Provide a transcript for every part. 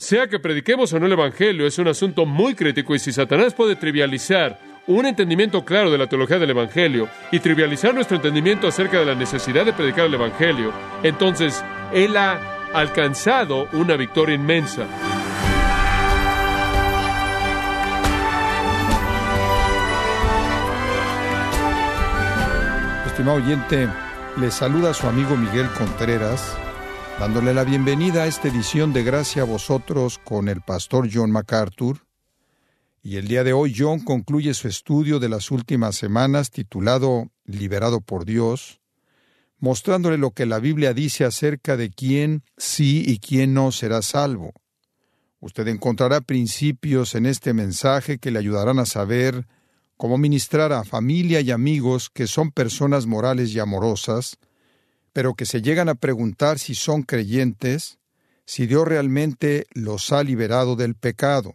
Sea que prediquemos o no el Evangelio, es un asunto muy crítico y si Satanás puede trivializar un entendimiento claro de la teología del Evangelio y trivializar nuestro entendimiento acerca de la necesidad de predicar el Evangelio, entonces Él ha alcanzado una victoria inmensa. Estimado oyente, le saluda su amigo Miguel Contreras dándole la bienvenida a esta edición de Gracia a vosotros con el pastor John MacArthur. Y el día de hoy John concluye su estudio de las últimas semanas titulado Liberado por Dios, mostrándole lo que la Biblia dice acerca de quién sí y quién no será salvo. Usted encontrará principios en este mensaje que le ayudarán a saber cómo ministrar a familia y amigos que son personas morales y amorosas, pero que se llegan a preguntar si son creyentes, si Dios realmente los ha liberado del pecado.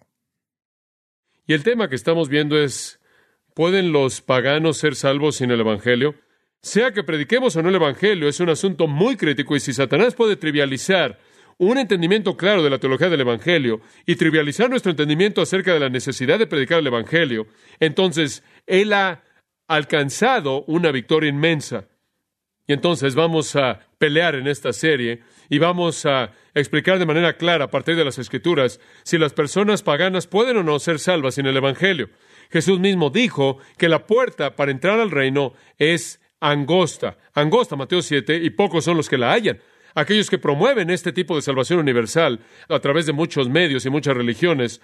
Y el tema que estamos viendo es, ¿pueden los paganos ser salvos sin el Evangelio? Sea que prediquemos o no el Evangelio, es un asunto muy crítico y si Satanás puede trivializar un entendimiento claro de la teología del Evangelio y trivializar nuestro entendimiento acerca de la necesidad de predicar el Evangelio, entonces Él ha alcanzado una victoria inmensa. Y entonces vamos a pelear en esta serie y vamos a explicar de manera clara a partir de las Escrituras si las personas paganas pueden o no ser salvas sin el Evangelio. Jesús mismo dijo que la puerta para entrar al reino es angosta, angosta Mateo 7, y pocos son los que la hallan. Aquellos que promueven este tipo de salvación universal a través de muchos medios y muchas religiones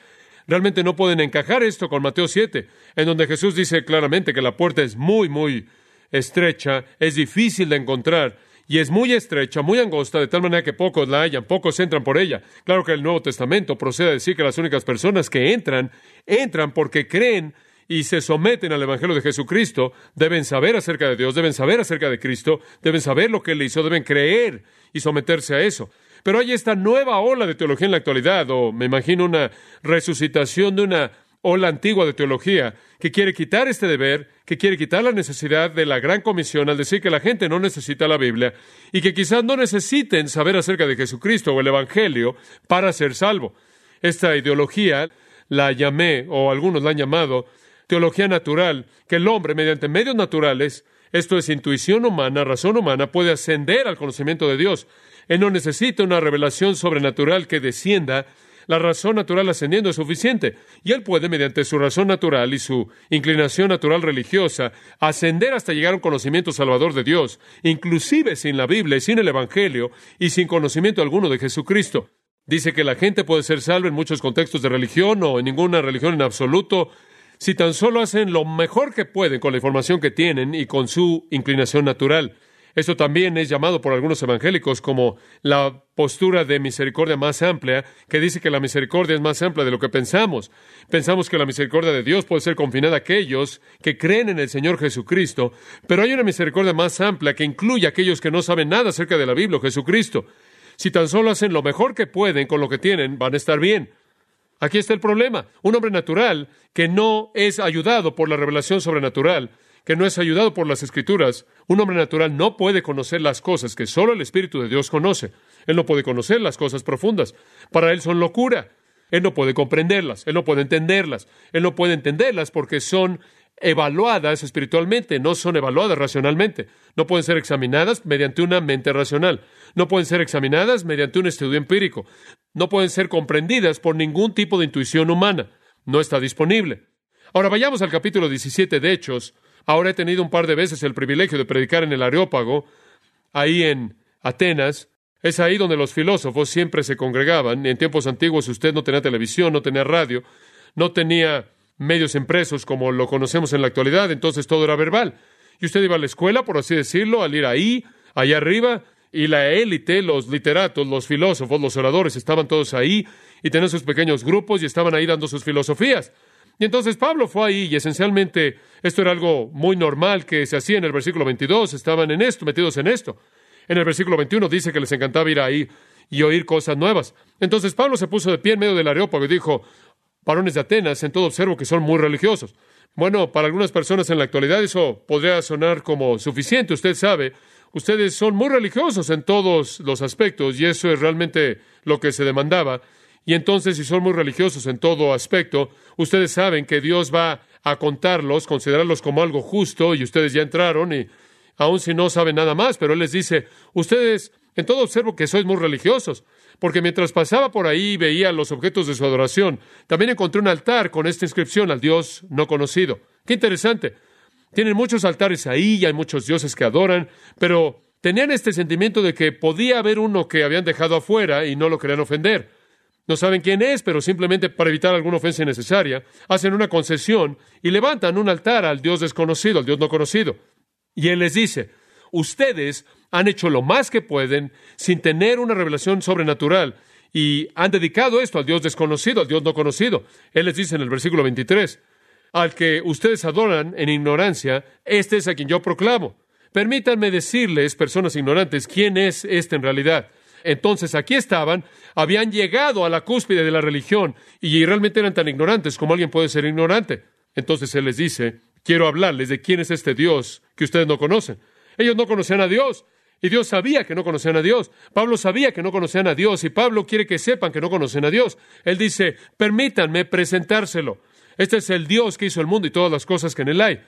realmente no pueden encajar esto con Mateo 7, en donde Jesús dice claramente que la puerta es muy, muy estrecha, es difícil de encontrar y es muy estrecha, muy angosta, de tal manera que pocos la hallan, pocos entran por ella. Claro que el Nuevo Testamento procede a decir que las únicas personas que entran, entran porque creen y se someten al Evangelio de Jesucristo, deben saber acerca de Dios, deben saber acerca de Cristo, deben saber lo que Él hizo, deben creer y someterse a eso. Pero hay esta nueva ola de teología en la actualidad, o me imagino una resucitación de una ola antigua de teología que quiere quitar este deber, que quiere quitar la necesidad de la gran comisión al decir que la gente no necesita la Biblia y que quizás no necesiten saber acerca de Jesucristo o el Evangelio para ser salvo. Esta ideología la llamé, o algunos la han llamado, teología natural, que el hombre, mediante medios naturales, esto es intuición humana, razón humana, puede ascender al conocimiento de Dios. Él no necesita una revelación sobrenatural que descienda la razón natural ascendiendo es suficiente. Y él puede, mediante su razón natural y su inclinación natural religiosa, ascender hasta llegar a un conocimiento salvador de Dios, inclusive sin la Biblia y sin el Evangelio y sin conocimiento alguno de Jesucristo. Dice que la gente puede ser salva en muchos contextos de religión o en ninguna religión en absoluto, si tan solo hacen lo mejor que pueden con la información que tienen y con su inclinación natural. Esto también es llamado por algunos evangélicos como la postura de misericordia más amplia, que dice que la misericordia es más amplia de lo que pensamos. Pensamos que la misericordia de Dios puede ser confinada a aquellos que creen en el Señor Jesucristo, pero hay una misericordia más amplia que incluye a aquellos que no saben nada acerca de la Biblia o Jesucristo. Si tan solo hacen lo mejor que pueden con lo que tienen, van a estar bien. Aquí está el problema. Un hombre natural que no es ayudado por la revelación sobrenatural que no es ayudado por las escrituras, un hombre natural no puede conocer las cosas que solo el Espíritu de Dios conoce. Él no puede conocer las cosas profundas. Para él son locura. Él no puede comprenderlas, él no puede entenderlas, él no puede entenderlas porque son evaluadas espiritualmente, no son evaluadas racionalmente. No pueden ser examinadas mediante una mente racional. No pueden ser examinadas mediante un estudio empírico. No pueden ser comprendidas por ningún tipo de intuición humana. No está disponible. Ahora vayamos al capítulo 17 de Hechos, Ahora he tenido un par de veces el privilegio de predicar en el Areópago, ahí en Atenas. Es ahí donde los filósofos siempre se congregaban. En tiempos antiguos usted no tenía televisión, no tenía radio, no tenía medios impresos como lo conocemos en la actualidad, entonces todo era verbal. Y usted iba a la escuela, por así decirlo, al ir ahí, allá arriba, y la élite, los literatos, los filósofos, los oradores, estaban todos ahí y tenían sus pequeños grupos y estaban ahí dando sus filosofías. Y entonces Pablo fue ahí y esencialmente esto era algo muy normal que se hacía en el versículo 22, estaban en esto, metidos en esto. En el versículo 21 dice que les encantaba ir ahí y oír cosas nuevas. Entonces Pablo se puso de pie en medio del areópago y dijo, varones de Atenas, en todo observo que son muy religiosos. Bueno, para algunas personas en la actualidad eso podría sonar como suficiente, usted sabe, ustedes son muy religiosos en todos los aspectos y eso es realmente lo que se demandaba. Y entonces, si son muy religiosos en todo aspecto, ustedes saben que Dios va a contarlos, considerarlos como algo justo, y ustedes ya entraron, y aun si no saben nada más, pero Él les dice, ustedes, en todo observo que sois muy religiosos, porque mientras pasaba por ahí y veía los objetos de su adoración, también encontré un altar con esta inscripción al Dios no conocido. Qué interesante. Tienen muchos altares ahí y hay muchos dioses que adoran, pero tenían este sentimiento de que podía haber uno que habían dejado afuera y no lo querían ofender. No saben quién es, pero simplemente para evitar alguna ofensa innecesaria, hacen una concesión y levantan un altar al Dios desconocido, al Dios no conocido. Y Él les dice, ustedes han hecho lo más que pueden sin tener una revelación sobrenatural y han dedicado esto al Dios desconocido, al Dios no conocido. Él les dice en el versículo 23, al que ustedes adoran en ignorancia, este es a quien yo proclamo. Permítanme decirles, personas ignorantes, quién es este en realidad. Entonces aquí estaban, habían llegado a la cúspide de la religión y realmente eran tan ignorantes como alguien puede ser ignorante. Entonces Él les dice, quiero hablarles de quién es este Dios que ustedes no conocen. Ellos no conocían a Dios y Dios sabía que no conocían a Dios. Pablo sabía que no conocían a Dios y Pablo quiere que sepan que no conocen a Dios. Él dice, permítanme presentárselo. Este es el Dios que hizo el mundo y todas las cosas que en él hay.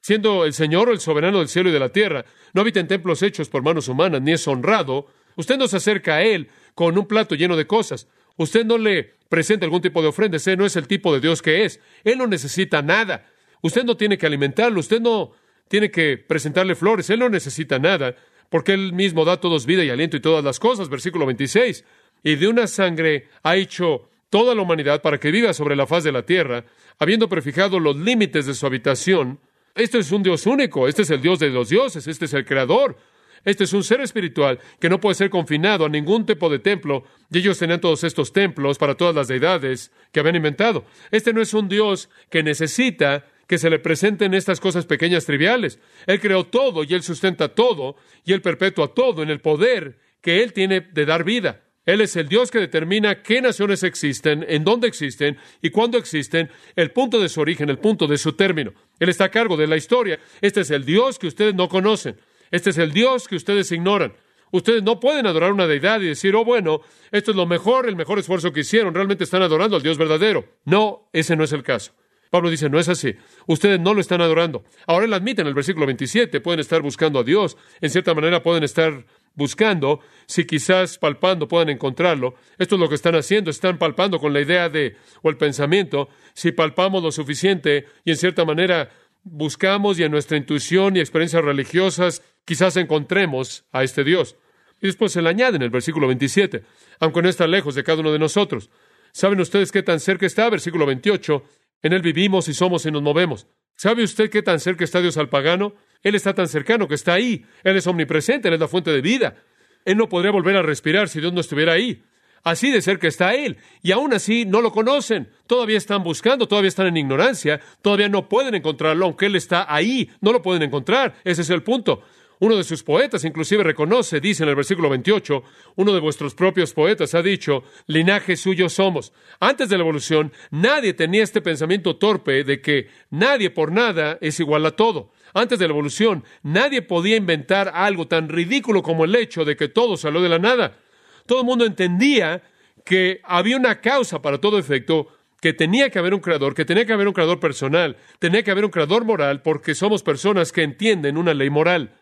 Siendo el Señor el soberano del cielo y de la tierra, no habita en templos hechos por manos humanas, ni es honrado. Usted no se acerca a Él con un plato lleno de cosas. Usted no le presenta algún tipo de ofrenda. Ese no es el tipo de Dios que es. Él no necesita nada. Usted no tiene que alimentarlo. Usted no tiene que presentarle flores. Él no necesita nada, porque Él mismo da todos vida y aliento y todas las cosas. Versículo 26. Y de una sangre ha hecho toda la humanidad para que viva sobre la faz de la tierra, habiendo prefijado los límites de su habitación. Este es un Dios único, este es el Dios de los dioses, este es el Creador. Este es un ser espiritual que no puede ser confinado a ningún tipo de templo, y ellos tenían todos estos templos para todas las deidades que habían inventado. Este no es un Dios que necesita que se le presenten estas cosas pequeñas triviales. Él creó todo y Él sustenta todo y Él perpetúa todo en el poder que Él tiene de dar vida. Él es el Dios que determina qué naciones existen, en dónde existen y cuándo existen, el punto de su origen, el punto de su término. Él está a cargo de la historia. Este es el Dios que ustedes no conocen. Este es el Dios que ustedes ignoran. Ustedes no pueden adorar una deidad y decir, oh, bueno, esto es lo mejor, el mejor esfuerzo que hicieron. Realmente están adorando al Dios verdadero. No, ese no es el caso. Pablo dice, no es así. Ustedes no lo están adorando. Ahora él admite en el versículo 27, pueden estar buscando a Dios. En cierta manera pueden estar buscando, si quizás palpando puedan encontrarlo. Esto es lo que están haciendo, están palpando con la idea de, o el pensamiento, si palpamos lo suficiente y en cierta manera buscamos y en nuestra intuición y experiencias religiosas quizás encontremos a este Dios. Y después se le añade en el versículo 27, aunque no está lejos de cada uno de nosotros. ¿Saben ustedes qué tan cerca está? Versículo 28, en él vivimos y somos y nos movemos. ¿Sabe usted qué tan cerca está Dios al pagano? Él está tan cercano que está ahí. Él es omnipresente, Él es la fuente de vida. Él no podría volver a respirar si Dios no estuviera ahí. Así de cerca está Él. Y aún así no lo conocen. Todavía están buscando, todavía están en ignorancia, todavía no pueden encontrarlo, aunque Él está ahí. No lo pueden encontrar. Ese es el punto. Uno de sus poetas inclusive reconoce, dice en el versículo 28, uno de vuestros propios poetas ha dicho, linaje suyo somos. Antes de la evolución, nadie tenía este pensamiento torpe de que nadie por nada es igual a todo. Antes de la evolución, nadie podía inventar algo tan ridículo como el hecho de que todo salió de la nada. Todo el mundo entendía que había una causa para todo efecto, que tenía que haber un creador, que tenía que haber un creador personal, tenía que haber un creador moral, porque somos personas que entienden una ley moral.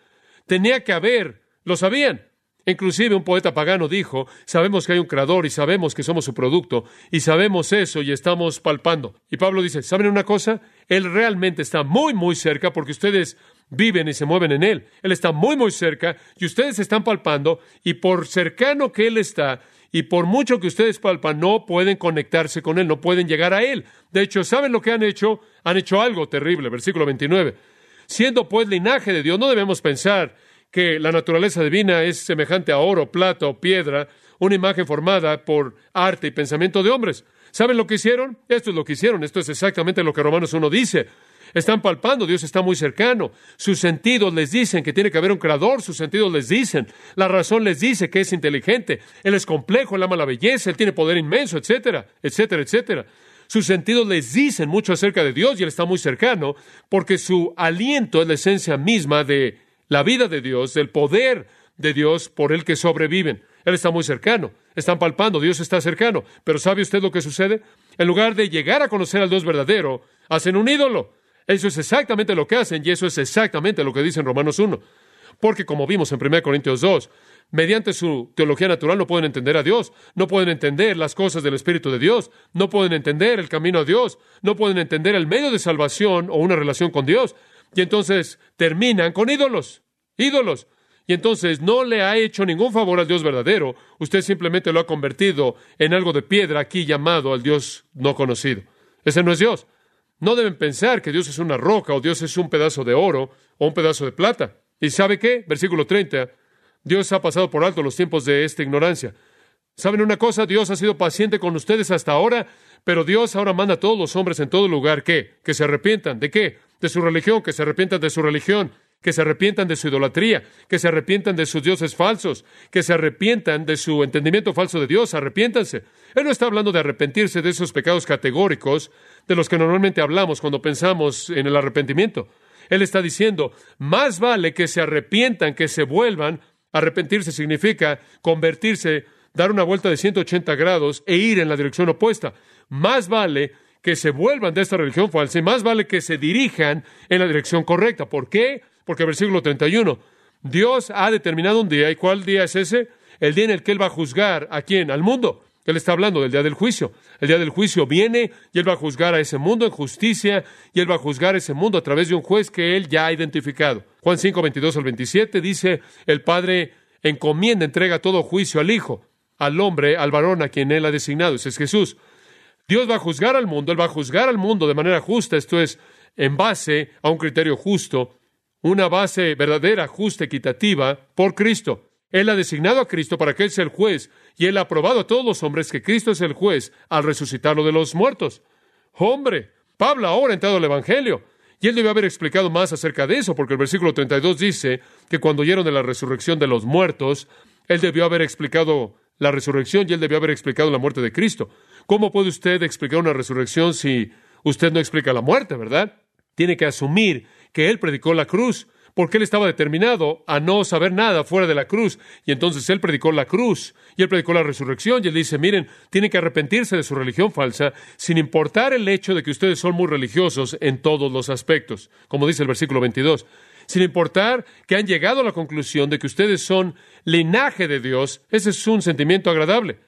Tenía que haber, lo sabían. Inclusive un poeta pagano dijo, sabemos que hay un creador y sabemos que somos su producto y sabemos eso y estamos palpando. Y Pablo dice, ¿saben una cosa? Él realmente está muy, muy cerca porque ustedes viven y se mueven en Él. Él está muy, muy cerca y ustedes están palpando y por cercano que Él está y por mucho que ustedes palpan, no pueden conectarse con Él, no pueden llegar a Él. De hecho, ¿saben lo que han hecho? Han hecho algo terrible. Versículo 29. Siendo pues linaje de Dios, no debemos pensar que la naturaleza divina es semejante a oro, plata o piedra, una imagen formada por arte y pensamiento de hombres. ¿Saben lo que hicieron? Esto es lo que hicieron, esto es exactamente lo que Romanos 1 dice. Están palpando, Dios está muy cercano. Sus sentidos les dicen que tiene que haber un creador, sus sentidos les dicen, la razón les dice que es inteligente, Él es complejo, Él ama la belleza, Él tiene poder inmenso, etcétera, etcétera, etcétera. Sus sentidos les dicen mucho acerca de Dios y Él está muy cercano, porque su aliento es la esencia misma de la vida de Dios, del poder de Dios por el que sobreviven. Él está muy cercano. Están palpando, Dios está cercano. Pero ¿sabe usted lo que sucede? En lugar de llegar a conocer al Dios verdadero, hacen un ídolo. Eso es exactamente lo que hacen y eso es exactamente lo que dice en Romanos 1. Porque como vimos en 1 Corintios 2, mediante su teología natural no pueden entender a Dios, no pueden entender las cosas del Espíritu de Dios, no pueden entender el camino a Dios, no pueden entender el medio de salvación o una relación con Dios. Y entonces terminan con ídolos, ídolos. Y entonces no le ha hecho ningún favor al Dios verdadero, usted simplemente lo ha convertido en algo de piedra aquí llamado al Dios no conocido. Ese no es Dios. No deben pensar que Dios es una roca o Dios es un pedazo de oro o un pedazo de plata. ¿Y sabe qué? Versículo 30. Dios ha pasado por alto los tiempos de esta ignorancia. ¿Saben una cosa? Dios ha sido paciente con ustedes hasta ahora, pero Dios ahora manda a todos los hombres en todo lugar que, que se arrepientan. ¿De qué? De su religión, que se arrepientan de su religión, que se arrepientan de su idolatría, que se arrepientan de sus dioses falsos, que se arrepientan de su entendimiento falso de Dios, arrepiéntanse. Él no está hablando de arrepentirse de esos pecados categóricos de los que normalmente hablamos cuando pensamos en el arrepentimiento. Él está diciendo, más vale que se arrepientan, que se vuelvan. Arrepentirse significa convertirse, dar una vuelta de 180 grados e ir en la dirección opuesta. Más vale que se vuelvan de esta religión falsa y más vale que se dirijan en la dirección correcta. ¿Por qué? Porque versículo 31, Dios ha determinado un día, ¿y cuál día es ese? El día en el que Él va a juzgar a quién? Al mundo. Él está hablando del día del juicio. El día del juicio viene y Él va a juzgar a ese mundo en justicia y Él va a juzgar a ese mundo a través de un juez que Él ya ha identificado. Juan 5, 22 al 27 dice, el Padre encomienda, entrega todo juicio al Hijo, al hombre, al varón a quien Él ha designado. Ese es Jesús. Dios va a juzgar al mundo, Él va a juzgar al mundo de manera justa, esto es, en base a un criterio justo, una base verdadera, justa, equitativa, por Cristo. Él ha designado a Cristo para que Él sea el juez, y Él ha probado a todos los hombres que Cristo es el juez al resucitarlo de los muertos. Hombre, Pablo ahora ha entrado al Evangelio, y él debe haber explicado más acerca de eso, porque el versículo 32 dice que cuando oyeron de la resurrección de los muertos, él debió haber explicado la resurrección y él debió haber explicado la muerte de Cristo. ¿Cómo puede usted explicar una resurrección si usted no explica la muerte, verdad? Tiene que asumir que él predicó la cruz porque él estaba determinado a no saber nada fuera de la cruz. Y entonces él predicó la cruz y él predicó la resurrección y él dice, miren, tienen que arrepentirse de su religión falsa sin importar el hecho de que ustedes son muy religiosos en todos los aspectos, como dice el versículo 22. Sin importar que han llegado a la conclusión de que ustedes son linaje de Dios, ese es un sentimiento agradable.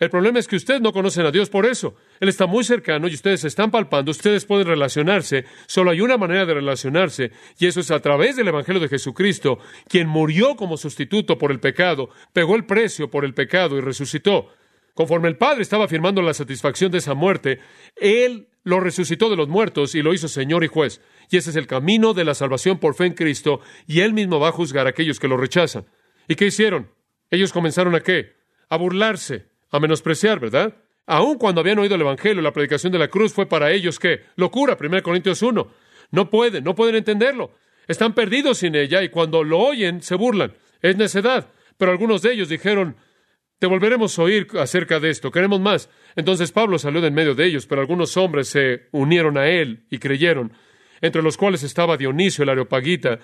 El problema es que ustedes no conocen a Dios por eso. Él está muy cercano y ustedes están palpando, ustedes pueden relacionarse. Solo hay una manera de relacionarse y eso es a través del Evangelio de Jesucristo, quien murió como sustituto por el pecado, pegó el precio por el pecado y resucitó. Conforme el Padre estaba afirmando la satisfacción de esa muerte, Él lo resucitó de los muertos y lo hizo Señor y juez. Y ese es el camino de la salvación por fe en Cristo y Él mismo va a juzgar a aquellos que lo rechazan. ¿Y qué hicieron? Ellos comenzaron a qué? A burlarse a menospreciar, ¿verdad? Aun cuando habían oído el Evangelio, la predicación de la cruz fue para ellos ¿qué? locura, 1 Corintios 1. No pueden, no pueden entenderlo. Están perdidos sin ella y cuando lo oyen se burlan. Es necedad. Pero algunos de ellos dijeron, te volveremos a oír acerca de esto, queremos más. Entonces Pablo salió de en medio de ellos, pero algunos hombres se unieron a él y creyeron, entre los cuales estaba Dionisio el Areopagita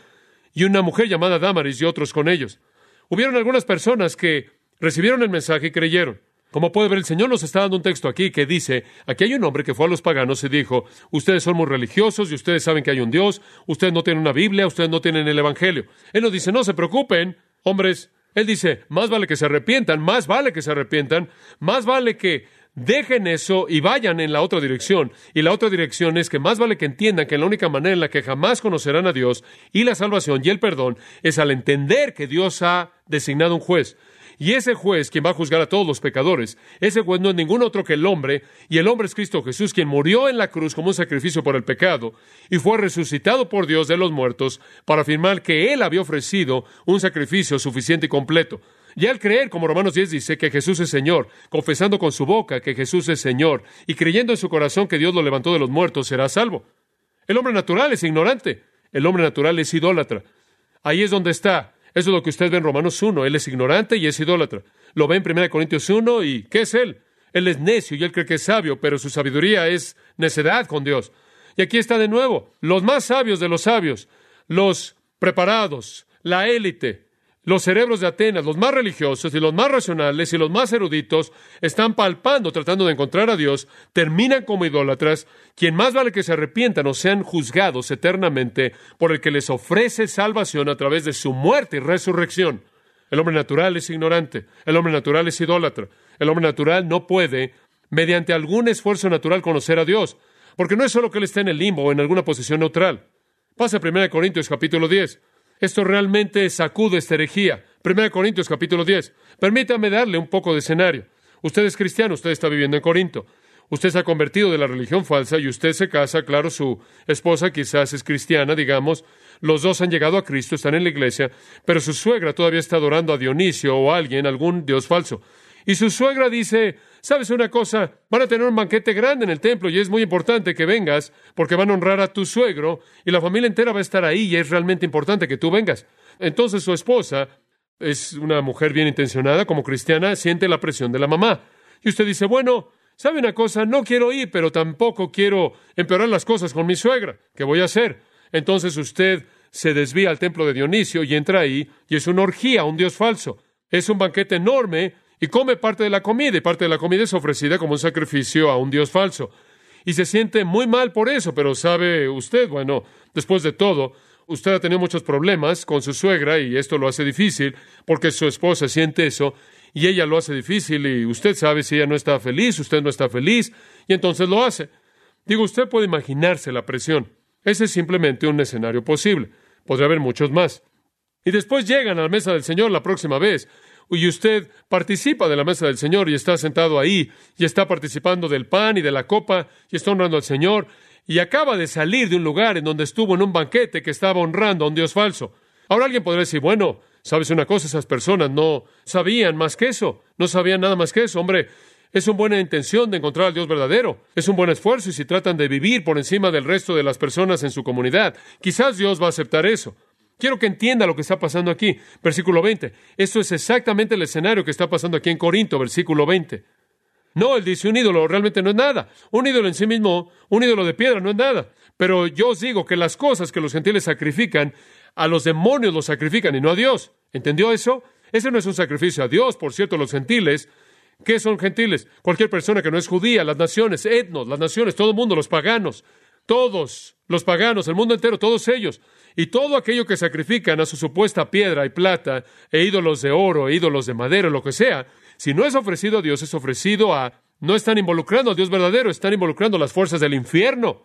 y una mujer llamada Damaris y otros con ellos. Hubieron algunas personas que recibieron el mensaje y creyeron. Como puede ver, el Señor nos está dando un texto aquí que dice, aquí hay un hombre que fue a los paganos y dijo, ustedes son muy religiosos y ustedes saben que hay un Dios, ustedes no tienen una Biblia, ustedes no tienen el Evangelio. Él nos dice, no se preocupen, hombres. Él dice, más vale que se arrepientan, más vale que se arrepientan, más vale que dejen eso y vayan en la otra dirección. Y la otra dirección es que más vale que entiendan que la única manera en la que jamás conocerán a Dios y la salvación y el perdón es al entender que Dios ha designado un juez. Y ese juez, quien va a juzgar a todos los pecadores, ese juez no es ningún otro que el hombre, y el hombre es Cristo Jesús, quien murió en la cruz como un sacrificio por el pecado, y fue resucitado por Dios de los muertos para afirmar que Él había ofrecido un sacrificio suficiente y completo. Y al creer, como Romanos 10 dice, que Jesús es Señor, confesando con su boca que Jesús es Señor, y creyendo en su corazón que Dios lo levantó de los muertos, será salvo. El hombre natural es ignorante, el hombre natural es idólatra. Ahí es donde está eso es lo que usted ve en Romanos 1. Él es ignorante y es idólatra. Lo ve en 1 Corintios 1 y ¿qué es él? Él es necio y él cree que es sabio, pero su sabiduría es necedad con Dios. Y aquí está de nuevo, los más sabios de los sabios, los preparados, la élite, Los cerebros de Atenas, los más religiosos y los más racionales y los más eruditos, están palpando, tratando de encontrar a Dios, terminan como idólatras, quien más vale que se arrepientan o sean juzgados eternamente por el que les ofrece salvación a través de su muerte y resurrección. El hombre natural es ignorante, el hombre natural es idólatra, el hombre natural no puede, mediante algún esfuerzo natural, conocer a Dios, porque no es solo que Él esté en el limbo o en alguna posición neutral. Pasa a 1 Corintios capítulo 10. Esto realmente sacude esta herejía. 1 Corintios capítulo 10. Permítame darle un poco de escenario. Usted es cristiano, usted está viviendo en Corinto. Usted se ha convertido de la religión falsa y usted se casa, claro, su esposa quizás es cristiana, digamos, los dos han llegado a Cristo, están en la iglesia, pero su suegra todavía está adorando a Dionisio o a alguien, algún dios falso. Y su suegra dice, ¿sabes una cosa? Van a tener un banquete grande en el templo y es muy importante que vengas porque van a honrar a tu suegro y la familia entera va a estar ahí y es realmente importante que tú vengas. Entonces su esposa es una mujer bien intencionada, como cristiana, siente la presión de la mamá. Y usted dice, bueno, ¿sabe una cosa? No quiero ir, pero tampoco quiero empeorar las cosas con mi suegra. ¿Qué voy a hacer? Entonces usted se desvía al templo de Dionisio y entra ahí y es una orgía, un dios falso. Es un banquete enorme y come parte de la comida, y parte de la comida es ofrecida como un sacrificio a un Dios falso. Y se siente muy mal por eso, pero sabe usted, bueno, después de todo, usted ha tenido muchos problemas con su suegra y esto lo hace difícil porque su esposa siente eso y ella lo hace difícil y usted sabe si ella no está feliz, usted no está feliz y entonces lo hace. Digo, usted puede imaginarse la presión. Ese es simplemente un escenario posible. Podría haber muchos más. Y después llegan a la mesa del Señor la próxima vez y usted participa de la mesa del Señor y está sentado ahí y está participando del pan y de la copa y está honrando al Señor y acaba de salir de un lugar en donde estuvo en un banquete que estaba honrando a un Dios falso. Ahora alguien podría decir, bueno, sabes una cosa, esas personas no sabían más que eso, no sabían nada más que eso, hombre. Es una buena intención de encontrar al Dios verdadero. Es un buen esfuerzo y si tratan de vivir por encima del resto de las personas en su comunidad, quizás Dios va a aceptar eso. Quiero que entienda lo que está pasando aquí. Versículo 20. Esto es exactamente el escenario que está pasando aquí en Corinto, versículo 20. No, él dice un ídolo realmente no es nada. Un ídolo en sí mismo, un ídolo de piedra no es nada. Pero yo os digo que las cosas que los gentiles sacrifican, a los demonios los sacrifican y no a Dios. ¿Entendió eso? Ese no es un sacrificio a Dios. Por cierto, los gentiles, ¿qué son gentiles? Cualquier persona que no es judía, las naciones, etnos, las naciones, todo el mundo, los paganos, todos, los paganos, el mundo entero, todos ellos. Y todo aquello que sacrifican a su supuesta piedra y plata, e ídolos de oro, e ídolos de madera, lo que sea, si no es ofrecido a Dios, es ofrecido a... No están involucrando a Dios verdadero, están involucrando las fuerzas del infierno.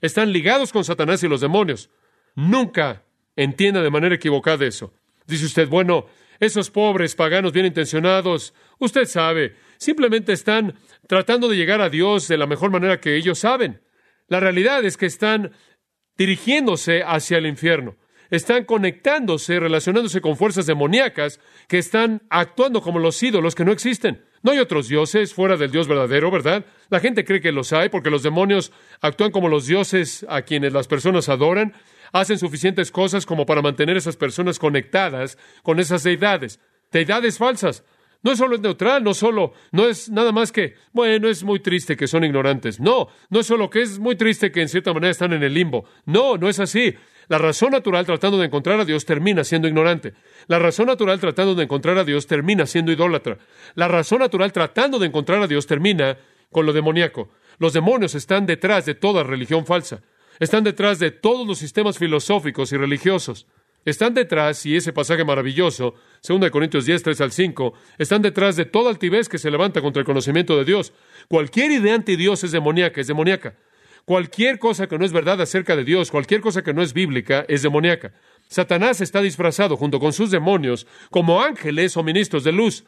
Están ligados con Satanás y los demonios. Nunca entienda de manera equivocada eso. Dice usted, bueno, esos pobres paganos bien intencionados, usted sabe, simplemente están tratando de llegar a Dios de la mejor manera que ellos saben. La realidad es que están dirigiéndose hacia el infierno. Están conectándose, relacionándose con fuerzas demoníacas que están actuando como los ídolos que no existen. No hay otros dioses fuera del Dios verdadero, ¿verdad? La gente cree que los hay porque los demonios actúan como los dioses a quienes las personas adoran, hacen suficientes cosas como para mantener esas personas conectadas con esas deidades. Deidades falsas. No solo es neutral, no solo, no es nada más que, bueno, es muy triste que son ignorantes. No, no es solo que es muy triste que en cierta manera están en el limbo. No, no es así. La razón natural tratando de encontrar a Dios termina siendo ignorante. La razón natural tratando de encontrar a Dios termina siendo idólatra. La razón natural tratando de encontrar a Dios termina con lo demoníaco. Los demonios están detrás de toda religión falsa. Están detrás de todos los sistemas filosóficos y religiosos. Están detrás, y ese pasaje maravilloso, 2 Corintios 10, 3 al 5, están detrás de toda altivez que se levanta contra el conocimiento de Dios. Cualquier idea anti Dios es demoníaca, es demoníaca. Cualquier cosa que no es verdad acerca de Dios, cualquier cosa que no es bíblica, es demoníaca. Satanás está disfrazado junto con sus demonios como ángeles o ministros de luz.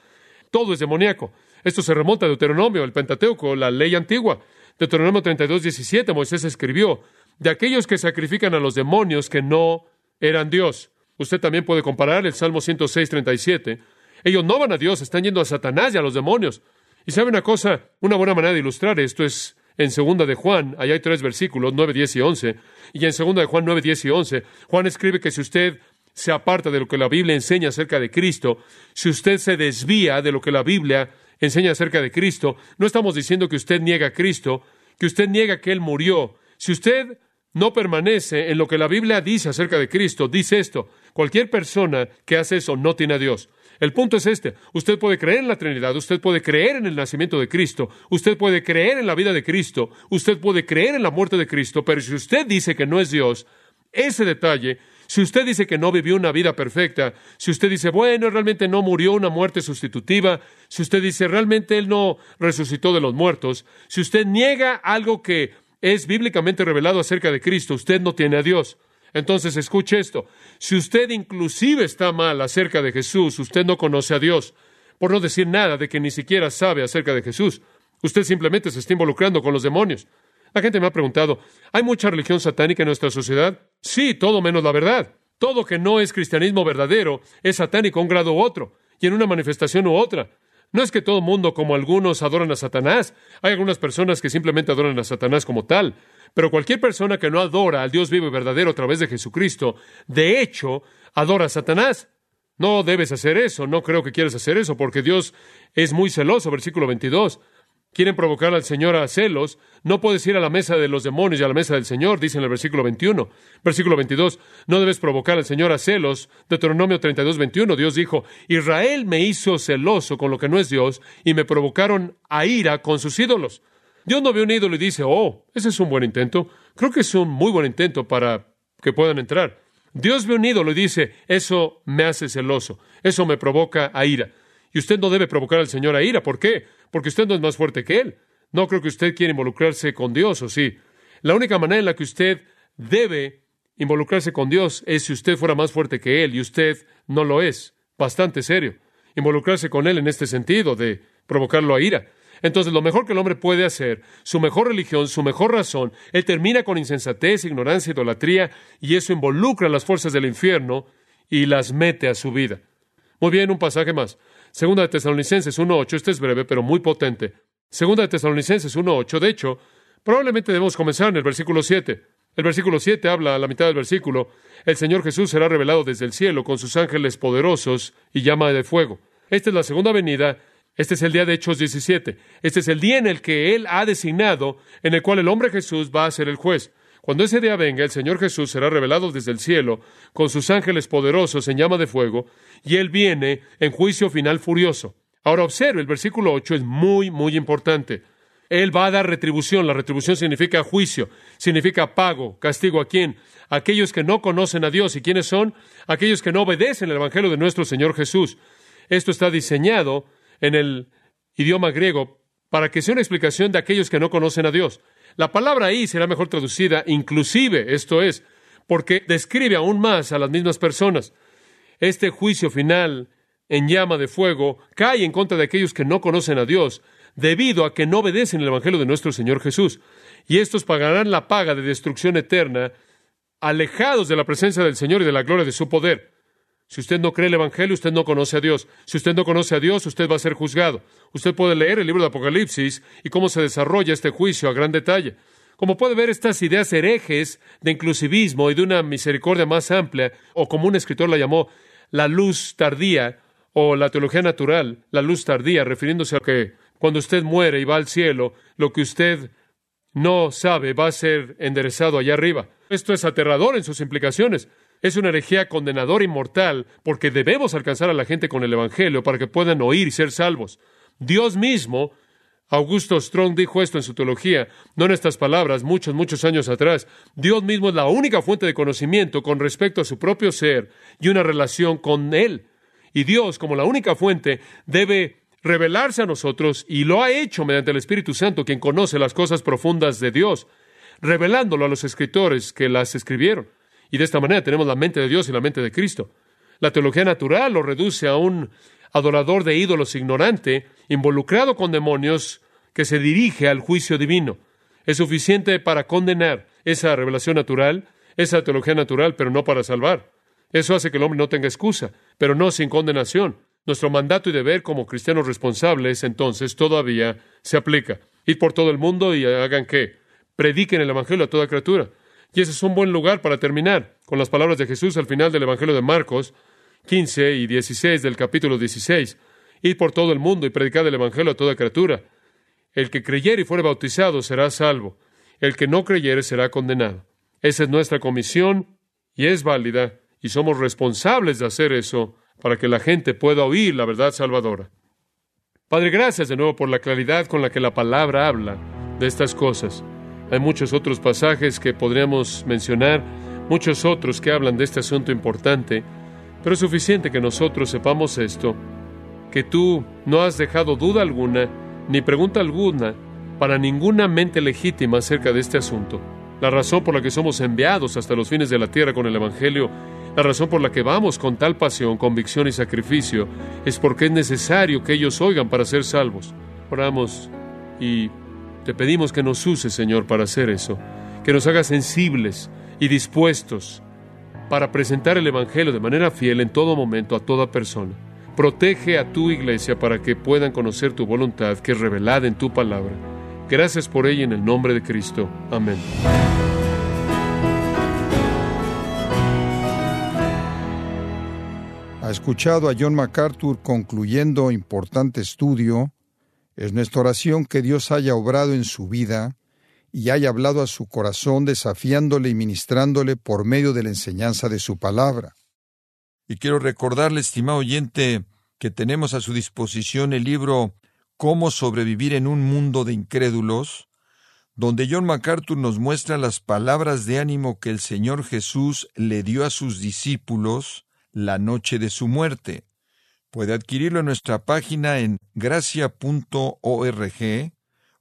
Todo es demoníaco. Esto se remonta a Deuteronomio, el Pentateuco, la ley antigua. Deuteronomio 32, 17, Moisés escribió, de aquellos que sacrifican a los demonios que no eran Dios. Usted también puede comparar el Salmo 106, 37. Ellos no van a Dios, están yendo a Satanás y a los demonios. Y sabe una cosa, una buena manera de ilustrar esto es en segunda de Juan, allá hay tres versículos, 9, 10 y 11. Y en segunda de Juan 9, 10 y 11, Juan escribe que si usted se aparta de lo que la Biblia enseña acerca de Cristo, si usted se desvía de lo que la Biblia enseña acerca de Cristo, no estamos diciendo que usted niega a Cristo, que usted niega que Él murió. Si usted no permanece en lo que la Biblia dice acerca de Cristo, dice esto, cualquier persona que hace eso no tiene a Dios. El punto es este, usted puede creer en la Trinidad, usted puede creer en el nacimiento de Cristo, usted puede creer en la vida de Cristo, usted puede creer en la muerte de Cristo, pero si usted dice que no es Dios, ese detalle, si usted dice que no vivió una vida perfecta, si usted dice, bueno, realmente no murió una muerte sustitutiva, si usted dice, realmente Él no resucitó de los muertos, si usted niega algo que es bíblicamente revelado acerca de Cristo, usted no tiene a Dios. Entonces, escuche esto. Si usted inclusive está mal acerca de Jesús, usted no conoce a Dios. Por no decir nada de que ni siquiera sabe acerca de Jesús. Usted simplemente se está involucrando con los demonios. La gente me ha preguntado, ¿hay mucha religión satánica en nuestra sociedad? Sí, todo menos la verdad. Todo que no es cristianismo verdadero es satánico un grado u otro, y en una manifestación u otra. No es que todo mundo, como algunos, adoran a Satanás. Hay algunas personas que simplemente adoran a Satanás como tal. Pero cualquier persona que no adora al Dios vivo y verdadero a través de Jesucristo, de hecho, adora a Satanás. No debes hacer eso, no creo que quieras hacer eso, porque Dios es muy celoso, versículo 22 quieren provocar al Señor a celos, no puedes ir a la mesa de los demonios y a la mesa del Señor, dice en el versículo 21. Versículo 22, no debes provocar al Señor a celos. Deuteronomio 32, 21, Dios dijo, Israel me hizo celoso con lo que no es Dios y me provocaron a ira con sus ídolos. Dios no ve un ídolo y dice, oh, ese es un buen intento. Creo que es un muy buen intento para que puedan entrar. Dios ve un ídolo y dice, eso me hace celoso, eso me provoca a ira. Y usted no debe provocar al Señor a ira. ¿Por qué? Porque usted no es más fuerte que Él. No creo que usted quiera involucrarse con Dios, ¿o sí? La única manera en la que usted debe involucrarse con Dios es si usted fuera más fuerte que Él, y usted no lo es. Bastante serio. Involucrarse con Él en este sentido, de provocarlo a ira. Entonces, lo mejor que el hombre puede hacer, su mejor religión, su mejor razón, él termina con insensatez, ignorancia, idolatría, y eso involucra a las fuerzas del infierno y las mete a su vida. Muy bien, un pasaje más. Segunda de Tesalonicenses 1.8, este es breve, pero muy potente. Segunda de Tesalonicenses 1.8, de hecho, probablemente debemos comenzar en el versículo 7. El versículo 7 habla a la mitad del versículo, el Señor Jesús será revelado desde el cielo con sus ángeles poderosos y llama de fuego. Esta es la segunda venida, este es el día de Hechos 17, este es el día en el que Él ha designado, en el cual el hombre Jesús va a ser el juez. Cuando ese día venga, el Señor Jesús será revelado desde el cielo con sus ángeles poderosos en llama de fuego, y Él viene en juicio final furioso. Ahora observe, el versículo 8 es muy, muy importante. Él va a dar retribución. La retribución significa juicio, significa pago, castigo a quién? aquellos que no conocen a Dios. ¿Y quiénes son? Aquellos que no obedecen el Evangelio de nuestro Señor Jesús. Esto está diseñado en el idioma griego para que sea una explicación de aquellos que no conocen a Dios. La palabra ahí será mejor traducida inclusive, esto es, porque describe aún más a las mismas personas. Este juicio final en llama de fuego cae en contra de aquellos que no conocen a Dios, debido a que no obedecen el Evangelio de nuestro Señor Jesús. Y estos pagarán la paga de destrucción eterna, alejados de la presencia del Señor y de la gloria de su poder. Si usted no cree el Evangelio, usted no conoce a Dios. Si usted no conoce a Dios, usted va a ser juzgado. Usted puede leer el libro de Apocalipsis y cómo se desarrolla este juicio a gran detalle. Como puede ver estas ideas herejes de inclusivismo y de una misericordia más amplia, o como un escritor la llamó, la luz tardía, o la teología natural, la luz tardía, refiriéndose a que cuando usted muere y va al cielo, lo que usted no sabe va a ser enderezado allá arriba. Esto es aterrador en sus implicaciones. Es una herejía condenadora y mortal porque debemos alcanzar a la gente con el Evangelio para que puedan oír y ser salvos. Dios mismo, Augusto Strong dijo esto en su teología, no en estas palabras, muchos, muchos años atrás. Dios mismo es la única fuente de conocimiento con respecto a su propio ser y una relación con Él. Y Dios, como la única fuente, debe revelarse a nosotros y lo ha hecho mediante el Espíritu Santo, quien conoce las cosas profundas de Dios, revelándolo a los escritores que las escribieron. Y de esta manera tenemos la mente de Dios y la mente de Cristo. La teología natural lo reduce a un adorador de ídolos ignorante, involucrado con demonios, que se dirige al juicio divino. Es suficiente para condenar esa revelación natural, esa teología natural, pero no para salvar. Eso hace que el hombre no tenga excusa, pero no sin condenación. Nuestro mandato y deber como cristianos responsables entonces todavía se aplica. Ir por todo el mundo y hagan qué? Prediquen el Evangelio a toda criatura. Y ese es un buen lugar para terminar con las palabras de Jesús al final del Evangelio de Marcos 15 y 16 del capítulo 16. Id por todo el mundo y predicad el Evangelio a toda criatura. El que creyere y fuere bautizado será salvo. El que no creyere será condenado. Esa es nuestra comisión y es válida y somos responsables de hacer eso para que la gente pueda oír la verdad salvadora. Padre, gracias de nuevo por la claridad con la que la palabra habla de estas cosas. Hay muchos otros pasajes que podríamos mencionar, muchos otros que hablan de este asunto importante, pero es suficiente que nosotros sepamos esto, que tú no has dejado duda alguna ni pregunta alguna para ninguna mente legítima acerca de este asunto. La razón por la que somos enviados hasta los fines de la tierra con el Evangelio, la razón por la que vamos con tal pasión, convicción y sacrificio, es porque es necesario que ellos oigan para ser salvos. Oramos y te pedimos que nos uses, Señor, para hacer eso, que nos hagas sensibles y dispuestos para presentar el Evangelio de manera fiel en todo momento a toda persona. Protege a tu iglesia para que puedan conocer tu voluntad que es revelada en tu palabra. Gracias por ella en el nombre de Cristo. Amén. Ha escuchado a John MacArthur concluyendo importante estudio. Es nuestra oración que Dios haya obrado en su vida y haya hablado a su corazón desafiándole y ministrándole por medio de la enseñanza de su palabra. Y quiero recordarle, estimado oyente, que tenemos a su disposición el libro Cómo sobrevivir en un mundo de incrédulos, donde John MacArthur nos muestra las palabras de ánimo que el Señor Jesús le dio a sus discípulos la noche de su muerte. Puede adquirirlo en nuestra página en gracia.org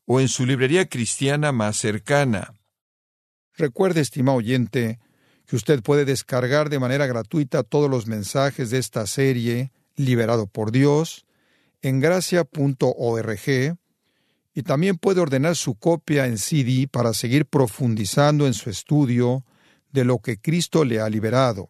o en su librería cristiana más cercana. Recuerde, estimado oyente, que usted puede descargar de manera gratuita todos los mensajes de esta serie, Liberado por Dios, en gracia.org, y también puede ordenar su copia en CD para seguir profundizando en su estudio de lo que Cristo le ha liberado.